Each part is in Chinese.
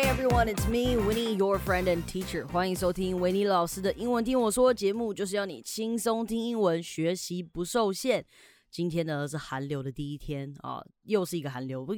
Hey everyone, it's me, Winnie, your friend and teacher. 欢迎收听维尼老师的英文听我说节目，就是要你轻松听英文，学习不受限。今天呢是寒流的第一天啊，又是一个寒流，不，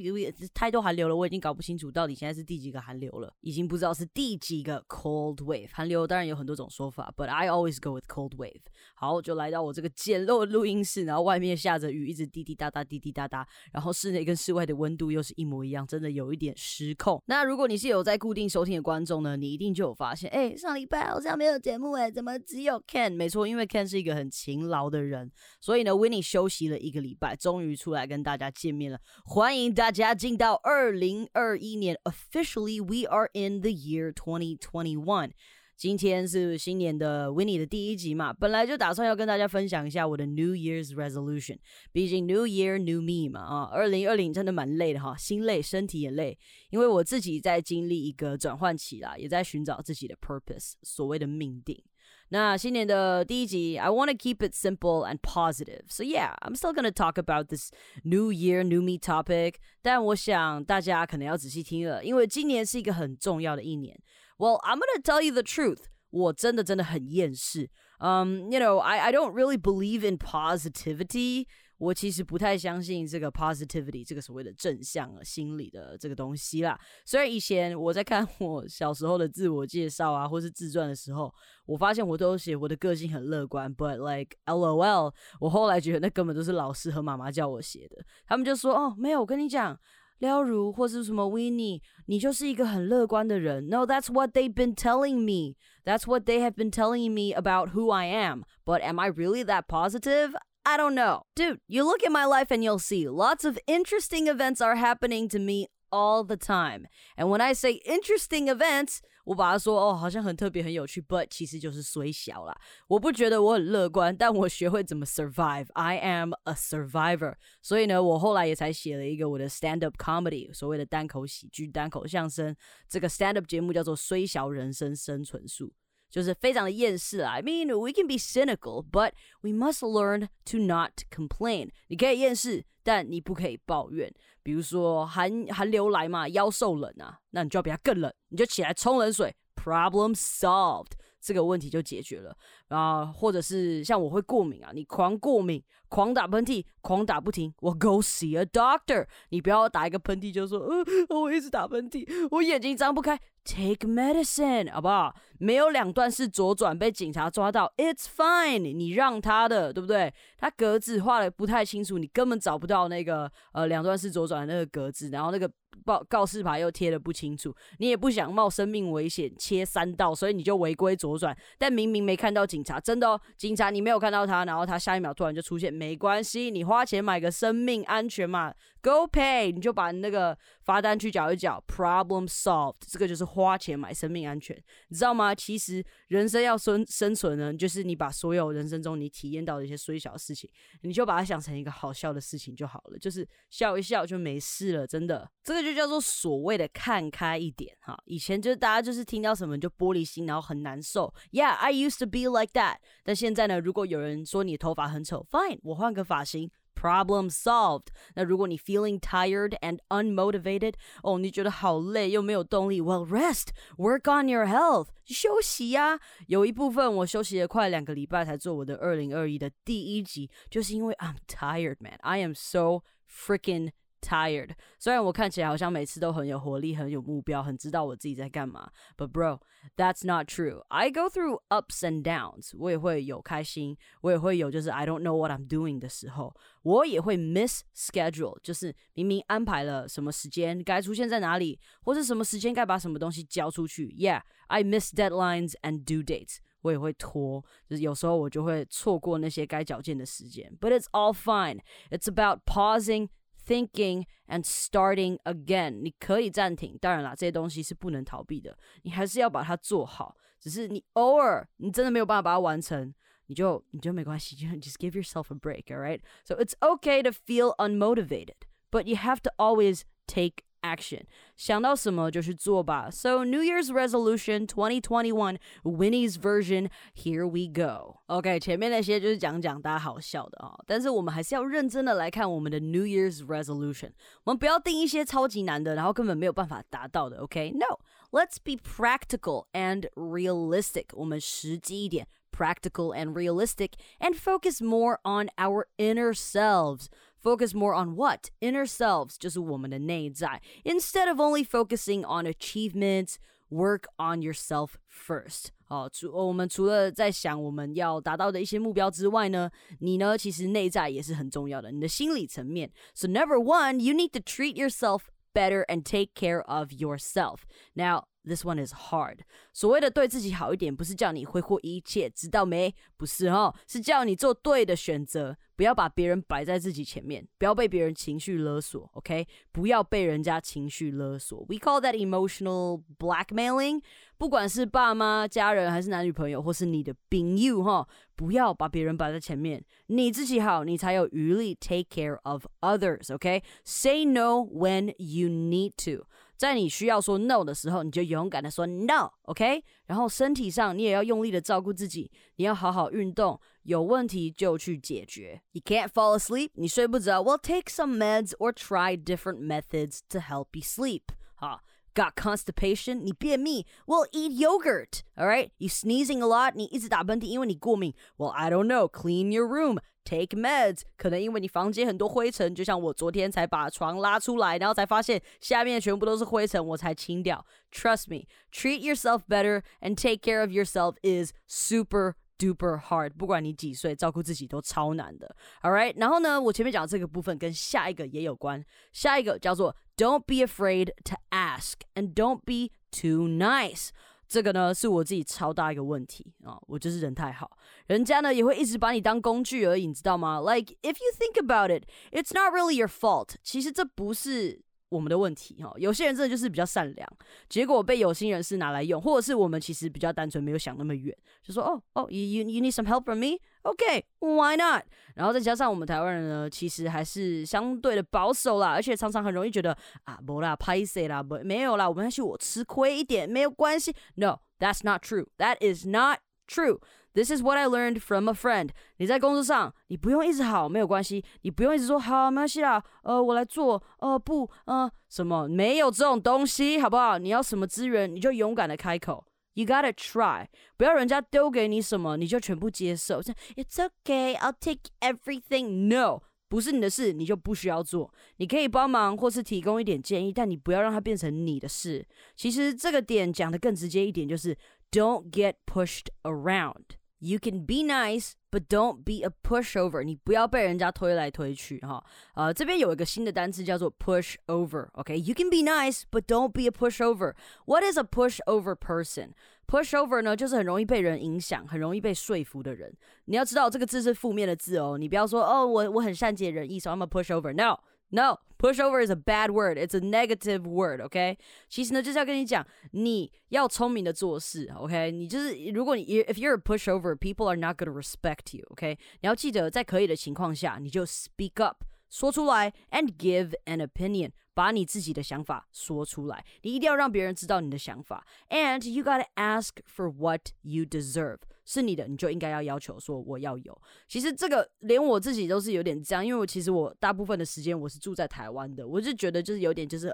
太多寒流了，我已经搞不清楚到底现在是第几个寒流了，已经不知道是第几个 cold wave。寒流当然有很多种说法，but I always go with cold wave。好，就来到我这个简陋的录音室，然后外面下着雨，一直滴滴答答，滴滴答答，然后室内跟室外的温度又是一模一样，真的有一点失控。那如果你是有在固定收听的观众呢，你一定就有发现，哎，上礼拜好像没有节目哎，怎么只有 Ken？没错，因为 Ken 是一个很勤劳的人，所以呢，Winnie 休息。了一个礼拜，终于出来跟大家见面了。欢迎大家进到二零二一年，Officially we are in the year twenty twenty one。今天是新年的 Winnie 的第一集嘛，本来就打算要跟大家分享一下我的 New Year's Resolution。毕竟 New Year New Me 嘛，啊，二零二零真的蛮累的哈，心累，身体也累，因为我自己在经历一个转换期啦，也在寻找自己的 purpose，所谓的命定。那新年的第一集，I want to keep it simple and positive. So yeah, I'm still gonna talk about this New Year, New Me topic. 但我想大家可能要仔细听了，因为今年是一个很重要的一年。Well, I'm gonna tell you the truth. 我真的真的很厌世。Um, you know, I I don't really believe in positivity. 我其实不太相信这个 positivity 这个所谓的正向心理的这个东西啦。虽然以前我在看我小时候的自我介绍啊，或是自传的时候，我发现我都写我的个性很乐观，but like LOL，我后来觉得那根本都是老师和妈妈叫我写的。他们就说哦，没有，我跟你讲，廖如或是什么 Winnie，你就是一个很乐观的人。No, that's what they've been telling me. That's what they have been telling me about who I am. But am I really that positive? I don't know. Dude, you look at my life and you'll see lots of interesting events are happening to me all the time. And when I say interesting events, 我把它说哦，好像很特别很有趣，but 其实就是虽小啦。我不觉得我很乐观，但我学会怎么 survive。I am a survivor。所以呢，我后来也才写了一个我的 stand up comedy，所谓的单口喜剧、单口相声。这个 stand up 节目叫做《虽小人生生存术》。 就是非常的厌世啊。I mean, we can be cynical, but we must learn to not complain. 你可以厌世，但你不可以抱怨。比如说寒寒流来嘛，腰受冷啊，那你就要比它更冷，你就起来冲冷水。Problem solved，这个问题就解决了啊。或者是像我会过敏啊，你狂过敏，狂打喷嚏，狂打不停，我 go see a doctor。你不要打一个喷嚏就说，呃，我一直打喷嚏，我眼睛张不开。Take medicine，好不好？没有两段式左转被警察抓到，It's fine，你让他的，对不对？他格子画的不太清楚，你根本找不到那个呃两段式左转的那个格子，然后那个报告示牌又贴的不清楚，你也不想冒生命危险切三道，所以你就违规左转。但明明没看到警察，真的哦，警察你没有看到他，然后他下一秒突然就出现，没关系，你花钱买个生命安全嘛，Go pay，你就把那个罚单去缴一缴，Problem solved，这个就是。花钱买生命安全，你知道吗？其实人生要生生存呢，就是你把所有人生中你体验到的一些虽小事情，你就把它想成一个好笑的事情就好了，就是笑一笑就没事了。真的，这个就叫做所谓的看开一点哈。以前就是大家就是听到什么就玻璃心，然后很难受。Yeah, I used to be like that。但现在呢，如果有人说你头发很丑，Fine，我换个发型。Problem solved。那如果你 feeling tired and unmotivated，哦，你觉得好累又没有动力，Well rest, work on your health，休息呀。有一部分我休息了快两个礼拜才做我的二零二一的第一集，就是因为 I'm tired, man. I am so freaking tired。虽然我看起来好像每次都很有活力、很有目标、很知道我自己在干嘛，But bro, that's not true. I go through ups and downs。我也会有开心，我也会有就是 I don't know what I'm doing 的时候，我也会 miss schedule，就是明明安排了什么时间该出现在哪里，或是什么时间该把什么东西交出去。Yeah, I miss deadlines and due dates。我也会拖，就是有时候我就会错过那些该矫健的时间。But it's all fine. It's about pausing thinking and starting again。你可以暂停，当然啦，这些东西是不能逃避的，你还是要把它做好。只是你偶尔你真的没有办法把它完成，你就你就没关系，就 just give yourself a break, all right? So it's okay to feel unmotivated, but you have to always take action，想到什么就去做吧。So New Year's Resolution 2021 Winnie's version, here we go. OK，前面那些就是讲讲大家好笑的啊、哦，但是我们还是要认真的来看我们的 New Year's Resolution。我们不要定一些超级难的，然后根本没有办法达到的。OK，No，let's、okay? be practical and realistic。我们实际一点。practical and realistic, and focus more on our inner selves. Focus more on what? Inner selves, 就是我们的内在. Instead of only focusing on achievements, work on yourself first. 好，除我们除了在想我们要达到的一些目标之外呢，你呢其实内在也是很重要的，你的心理层面。So number one, you need to treat yourself better and take care of yourself. Now, this one is hard. 所谓的对自己好一点，不是叫你挥霍一切，知道没？不是哦，是叫你做对的选择，不要把别人摆在自己前面，不要被别人情绪勒索。OK，不要被人家情绪勒索。We call that emotional blackmailing. 不管是爸妈、家人，还是男女朋友，或是你的朋友，哈，不要把别人摆在前面，你自己好，你才有余力 take care of others. OK，say、okay? no when you need to. 在你需要说 no 的时候，你就勇敢的说 no，OK？、Okay? 然后身体上你也要用力的照顾自己，你要好好运动，有问题就去解决。You can't fall asleep，你睡不着，Well take some meds or try different methods to help you sleep。好。Got constipation? 你便秘？Well, eat yogurt. All right. You sneezing a lot? 你一直打喷嚏，因为你过敏。Well, I don't know. Clean your room. Take meds. 可能因为你房间很多灰尘，就像我昨天才把床拉出来，然后才发现下面全部都是灰尘，我才清掉。Trust me. Treat yourself better and take care of yourself is super duper hard，不管你几岁，照顾自己都超难的。All right，然后呢，我前面讲这个部分跟下一个也有关。下一个叫做 Don't be afraid to ask and don't be too nice。这个呢是我自己超大一个问题啊，我就是人太好，人家呢也会一直把你当工具而已，你知道吗？Like if you think about it, it's not really your fault。其实这不是。我们的问题哈，有些人真的就是比较善良，结果被有心人士拿来用，或者是我们其实比较单纯，没有想那么远，就说哦哦，you you need some help from me，OK，why not？然后再加上我们台湾人呢，其实还是相对的保守啦，而且常常很容易觉得啊，不啦，拍谁啦，不没有啦，我们还是我吃亏一点没有关系，No，that's not true，that is not true。This is what I learned from a friend。你在工作上，你不用一直好，没有关系。你不用一直说好，没关系啦。呃，我来做。呃，不，呃，什么没有这种东西，好不好？你要什么资源，你就勇敢的开口。You gotta try，不要人家丢给你什么，你就全部接受。It's okay, I'll take everything. No，不是你的事，你就不需要做。你可以帮忙或是提供一点建议，但你不要让它变成你的事。其实这个点讲的更直接一点，就是 Don't get pushed around。You can be nice, but don't be a pushover. 你不要被人家推来推去哈。呃，这边有一个新的单词叫做 pushover。OK，you、okay? can be nice, but don't be a pushover. What is a pushover person? Pushover 呢，就是很容易被人影响、很容易被说服的人。你要知道这个字是负面的字哦，你不要说哦，我我很善解人意，so I'm a pushover. No. No, pushover is a bad word. It's a negative word. OK，其实呢就是要跟你讲，你要聪明的做事。OK，你就是如果你 if you're a pushover, people are not gonna respect you. OK，你要记得在可以的情况下，你就 speak up，说出来，and give an opinion，把你自己的想法说出来。你一定要让别人知道你的想法，and you gotta ask for what you deserve。 是你的，你就应该要要求说我要有。其实这个连我自己都是有点这样，因为我其实我大部分的时间我是住在台湾的，我就觉得就是有点就是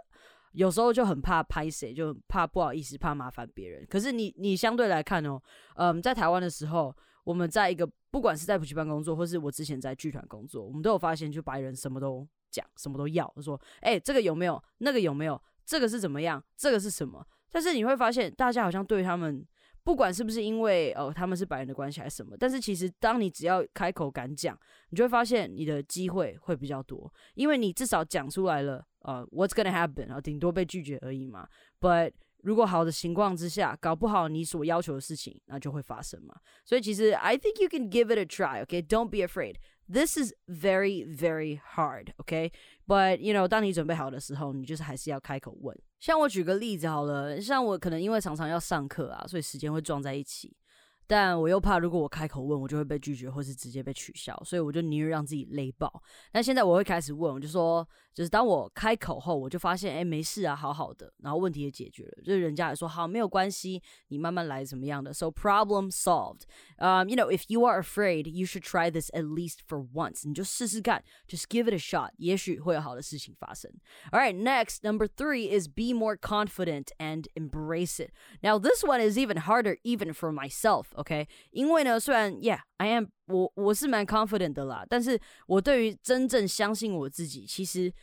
有时候就很怕拍谁，就怕不好意思，怕麻烦别人。可是你你相对来看哦，嗯，在台湾的时候，我们在一个不管是在补习班工作，或是我之前在剧团工作，我们都有发现，就白人什么都讲，什么都要，说哎这个有没有，那个有没有，这个是怎么样，这个是什么？但是你会发现，大家好像对他们。不管是不是因为哦他们是白人的关系还是什么，但是其实当你只要开口敢讲，你就会发现你的机会会比较多，因为你至少讲出来了，呃，What's gonna happen？啊顶多被拒绝而已嘛。But 如果好的情况之下，搞不好你所要求的事情，那就会发生嘛。所以其实 I think you can give it a try，OK？Don't be afraid. This is very, very hard, okay? But you know，当你准备好的时候，你就是还是要开口问。像我举个例子好了，像我可能因为常常要上课啊，所以时间会撞在一起。但我又怕，如果我开口问，我就会被拒绝，或是直接被取消，所以我就宁愿让自己累爆。那现在我会开始问，我就说，就是当我开口后，我就发现，哎，没事啊，好好的，然后问题也解决了，就是人家也说好，没有关系，你慢慢来，怎么样的？So problem solved. Um, you know, if you are afraid, you should try this at least for once. 你就试试看，just give it a shot，也许会有好的事情发生。All right, next number three is be more confident and embrace it. Now this one is even harder, even for myself. OK，因为呢，虽然 Yeah，I am 我我是蛮 confident 的啦，但是我对于真正相信我自己，其实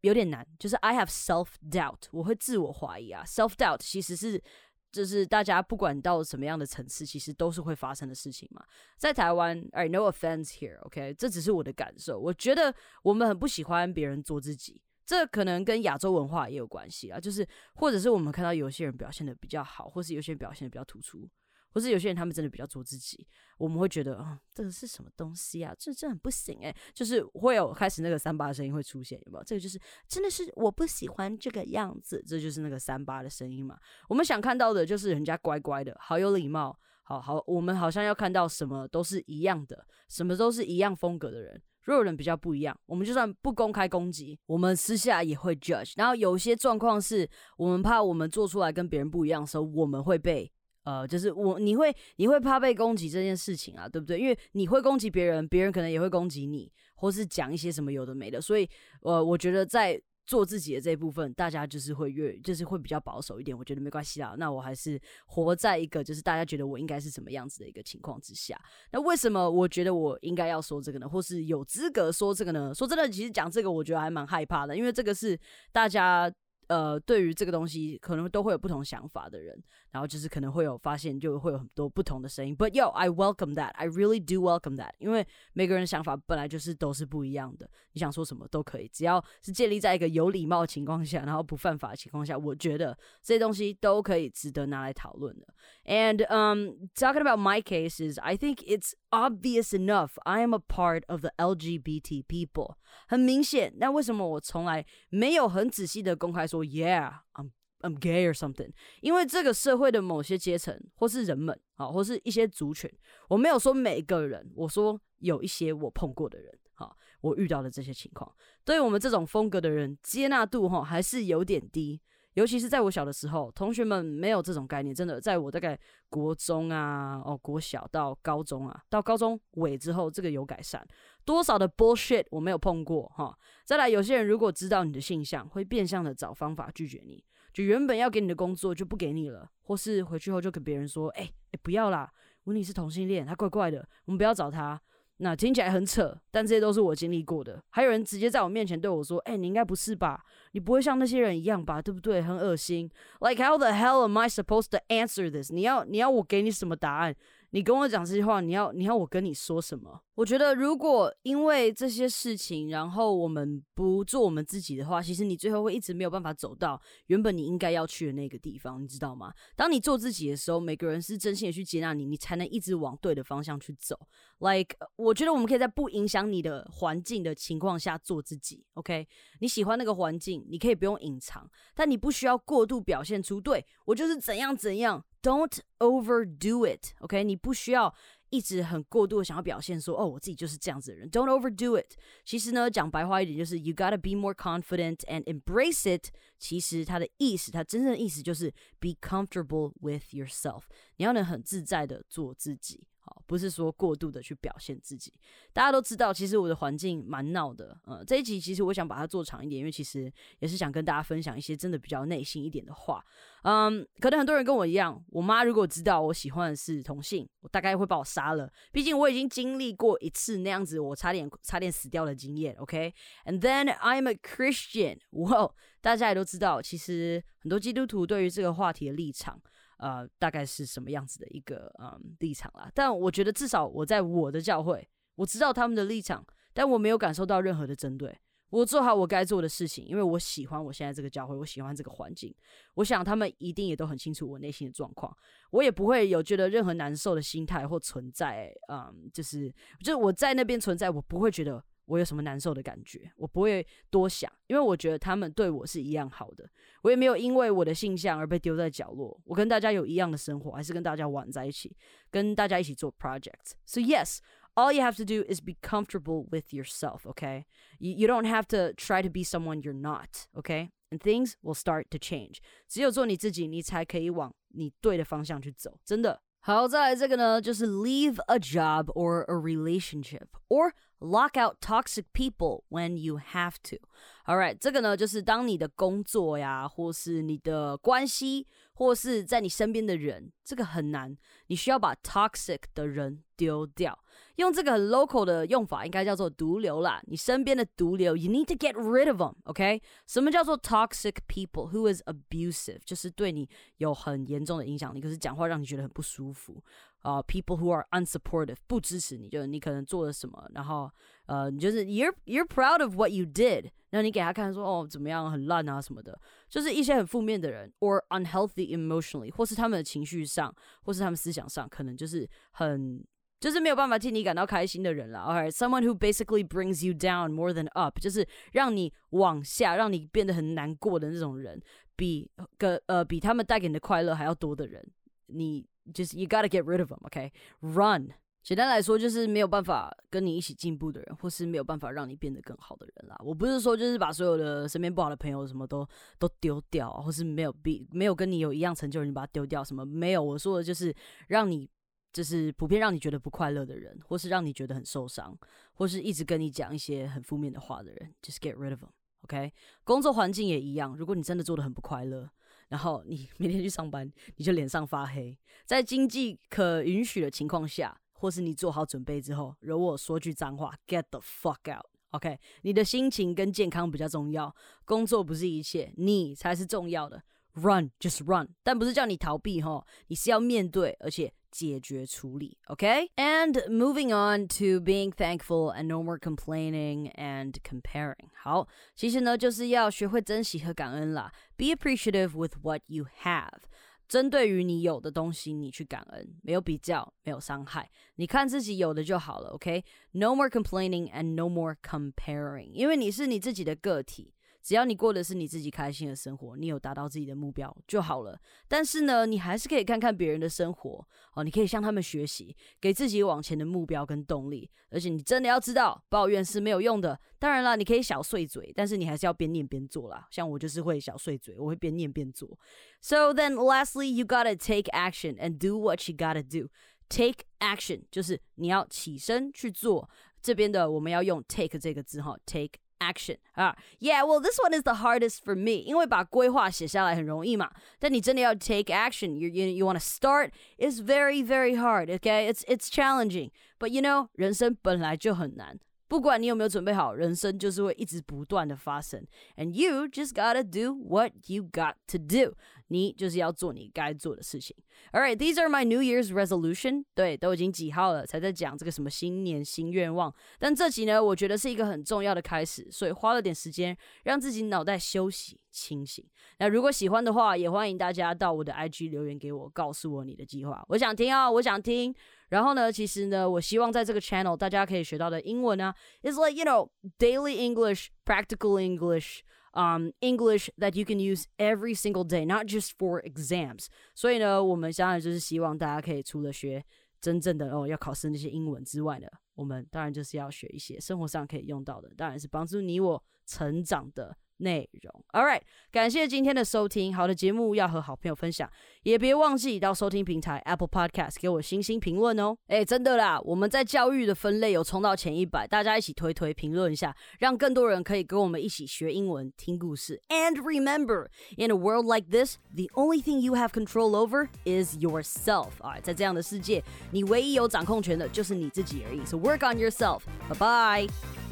有点难。就是 I have self doubt，我会自我怀疑啊。self doubt 其实是就是大家不管到什么样的层次，其实都是会发生的事情嘛。在台湾，I no offense here，OK，这只是我的感受。我觉得我们很不喜欢别人做自己，这可能跟亚洲文化也有关系啊。就是或者是我们看到有些人表现的比较好，或是有些人表现的比较突出。或是有些人他们真的比较做自己，我们会觉得啊，这个是什么东西啊？这这很不行哎，就是会有开始那个三八的声音会出现，有没有？这个就是真的是我不喜欢这个样子，这就是那个三八的声音嘛。我们想看到的就是人家乖乖的，好有礼貌，好好，我们好像要看到什么都是一样的，什么都是一样风格的人。如果人比较不一样，我们就算不公开攻击，我们私下也会 judge。然后有些状况是我们怕我们做出来跟别人不一样的时候，我们会被。呃，就是我，你会你会怕被攻击这件事情啊，对不对？因为你会攻击别人，别人可能也会攻击你，或是讲一些什么有的没的。所以，呃，我觉得在做自己的这一部分，大家就是会越就是会比较保守一点。我觉得没关系啦，那我还是活在一个就是大家觉得我应该是什么样子的一个情况之下。那为什么我觉得我应该要说这个呢？或是有资格说这个呢？说真的，其实讲这个我觉得还蛮害怕的，因为这个是大家。呃，对于这个东西，可能都会有不同想法的人，然后就是可能会有发现，就会有很多不同的声音。But yo, I welcome that. I really do welcome that. 因为每个人的想法本来就是都是不一样的，你想说什么都可以，只要是建立在一个有礼貌的情况下，然后不犯法的情况下，我觉得这些东西都可以值得拿来讨论的。And um, talking about my cases, I think it's obvious enough. I am a part of the LGBT people. 很明显，那为什么我从来没有很仔细的公开说，Yeah, I'm I'm gay or something？因为这个社会的某些阶层，或是人们，啊，或是一些族群，我没有说每个人，我说有一些我碰过的人，好，我遇到的这些情况，对于我们这种风格的人，接纳度哈还是有点低。尤其是在我小的时候，同学们没有这种概念。真的，在我大概国中啊，哦，国小到高中啊，到高中尾之后，这个有改善。多少的 bullshit 我没有碰过哈。再来，有些人如果知道你的性向，会变相的找方法拒绝你，就原本要给你的工作就不给你了，或是回去后就跟别人说，哎哎，不要啦，问你是同性恋，他怪怪的，我们不要找他。那听起来很扯，但这些都是我经历过的。还有人直接在我面前对我说：“哎，你应该不是吧？你不会像那些人一样吧？对不对？很恶心。Like how the hell am I supposed to answer this？你要你要我给你什么答案？”你跟我讲这些话，你要你要我跟你说什么？我觉得如果因为这些事情，然后我们不做我们自己的话，其实你最后会一直没有办法走到原本你应该要去的那个地方，你知道吗？当你做自己的时候，每个人是真心的去接纳你，你才能一直往对的方向去走。Like，我觉得我们可以在不影响你的环境的情况下做自己。OK，你喜欢那个环境，你可以不用隐藏，但你不需要过度表现出对我就是怎样怎样。Don't overdo it, OK？你不需要一直很过度的想要表现说，哦，我自己就是这样子的人。Don't overdo it。其实呢，讲白话一点就是，you gotta be more confident and embrace it。其实它的意思，它真正的意思就是 be comfortable with yourself。你要能很自在的做自己。 不是说过度的去表现自己，大家都知道，其实我的环境蛮闹的。呃，这一集其实我想把它做长一点，因为其实也是想跟大家分享一些真的比较内心一点的话。嗯，可能很多人跟我一样，我妈如果知道我喜欢的是同性，我大概会把我杀了。毕竟我已经经历过一次那样子，我差点差点死掉的经验。OK，and then I'm a Christian。哇，大家也都知道，其实很多基督徒对于这个话题的立场。呃，大概是什么样子的一个嗯立场啦？但我觉得至少我在我的教会，我知道他们的立场，但我没有感受到任何的针对。我做好我该做的事情，因为我喜欢我现在这个教会，我喜欢这个环境。我想他们一定也都很清楚我内心的状况，我也不会有觉得任何难受的心态或存在。嗯，就是就是我在那边存在，我不会觉得。我有什么难受的感觉，我不会多想，因为我觉得他们对我是一样好的，我也没有因为我的性向而被丢在角落。我跟大家有一样的生活，还是跟大家玩在一起，跟大家一起做 project。So yes, all you have to do is be comfortable with yourself, Okay, you you don't have to try to be someone you're not. Okay, and things will start to change. 只有做你自己，你才可以往你对的方向去走。真的。好，再来这个呢，就是 leave a job or a relationship or lock out toxic people when you have to. All right，这个呢，就是当你的工作呀，或是你的关系，或是在你身边的人，这个很难，你需要把 toxic 的人丢掉。用这个很 local 的用法，应该叫做毒瘤啦。你身边的毒瘤，you need to get rid of them，OK？什么叫做 toxic people？Who is abusive？就是对你有很严重的影响力，可是讲话让你觉得很不舒服。啊、，people who are unsupportive 不支持你，就是你可能做了什么，然后呃，你就是 you're you're proud of what you did，然后你给他看说哦怎么样很烂啊什么的，就是一些很负面的人，or unhealthy emotionally，或是他们的情绪上，或是他们思想上，可能就是很就是没有办法替你感到开心的人了。Alright，someone who basically brings you down more than up，就是让你往下，让你变得很难过的那种人，比个呃比他们带给你的快乐还要多的人，你就是 you gotta get rid of them，OK？Run。简单来说，就是没有办法跟你一起进步的人，或是没有办法让你变得更好的人啦。我不是说就是把所有的身边不好的朋友什么都都丢掉，或是没有比没有跟你有一样成就的人把它丢掉，什么没有。我说的就是让你。就是普遍让你觉得不快乐的人，或是让你觉得很受伤，或是一直跟你讲一些很负面的话的人，just get rid of them。OK，工作环境也一样。如果你真的做的很不快乐，然后你明天去上班，你就脸上发黑，在经济可允许的情况下，或是你做好准备之后，惹我说句脏话，get the fuck out。OK，你的心情跟健康比较重要，工作不是一切，你才是重要的。Run, just run，但不是叫你逃避哈，你是要面对，而且解决处理，OK? And moving on to being thankful and no more complaining and comparing。好，其实呢就是要学会珍惜和感恩啦。Be appreciative with what you have。针对于你有的东西，你去感恩，没有比较，没有伤害，你看自己有的就好了，OK？No more complaining and no more comparing，因为你是你自己的个体。 只要你过的是你自己开心的生活，你有达到自己的目标就好了。但是呢，你还是可以看看别人的生活哦，你可以向他们学习，给自己往前的目标跟动力。而且你真的要知道，抱怨是没有用的。当然了，你可以小碎嘴，但是你还是要边念边做啦。像我就是会小碎嘴，我会边念边做。So then, lastly, you gotta take action and do what you gotta do. Take action 就是你要起身去做。这边的我们要用 take 这个字哈，take。action 啊，Yeah, well, this one is the hardest for me，因为把规划写下来很容易嘛，但你真的要 take action, you you you want to start is very very hard. Okay, it's it's challenging, but you know，人生本来就很难。不管你有没有准备好，人生就是会一直不断的发生。And you just gotta do what you got to do。 你就是要做你该做的事情。All right, these are my New Year's resolution。对，都已经几号了，才在讲这个什么新年新愿望。但这集呢，我觉得是一个很重要的开始，所以花了点时间让自己脑袋休息清醒。那如果喜欢的话，也欢迎大家到我的 IG 留言给我，告诉我你的计划。我想听啊，我想听。然后呢，其实呢，我希望在这个 channel 大家可以学到的英文啊，is like you know daily English, practical English, um English that you can use every single day, not just for exams。所以呢，我们当然就是希望大家可以除了学真正的哦要考试那些英文之外呢，我们当然就是要学一些生活上可以用到的，当然是帮助你我成长的。内容。All right，感谢今天的收听。好的节目要和好朋友分享，也别忘记到收听平台 Apple Podcast 给我星星评论哦。哎，真的啦，我们在教育的分类有冲到前一百，大家一起推推评论一下，让更多人可以跟我们一起学英文、听故事。And remember, in a world like this, the only thing you have control over is yourself. 啊，在这样的世界，你唯一有掌控权的就是你自己而已。So work on yourself. Bye bye.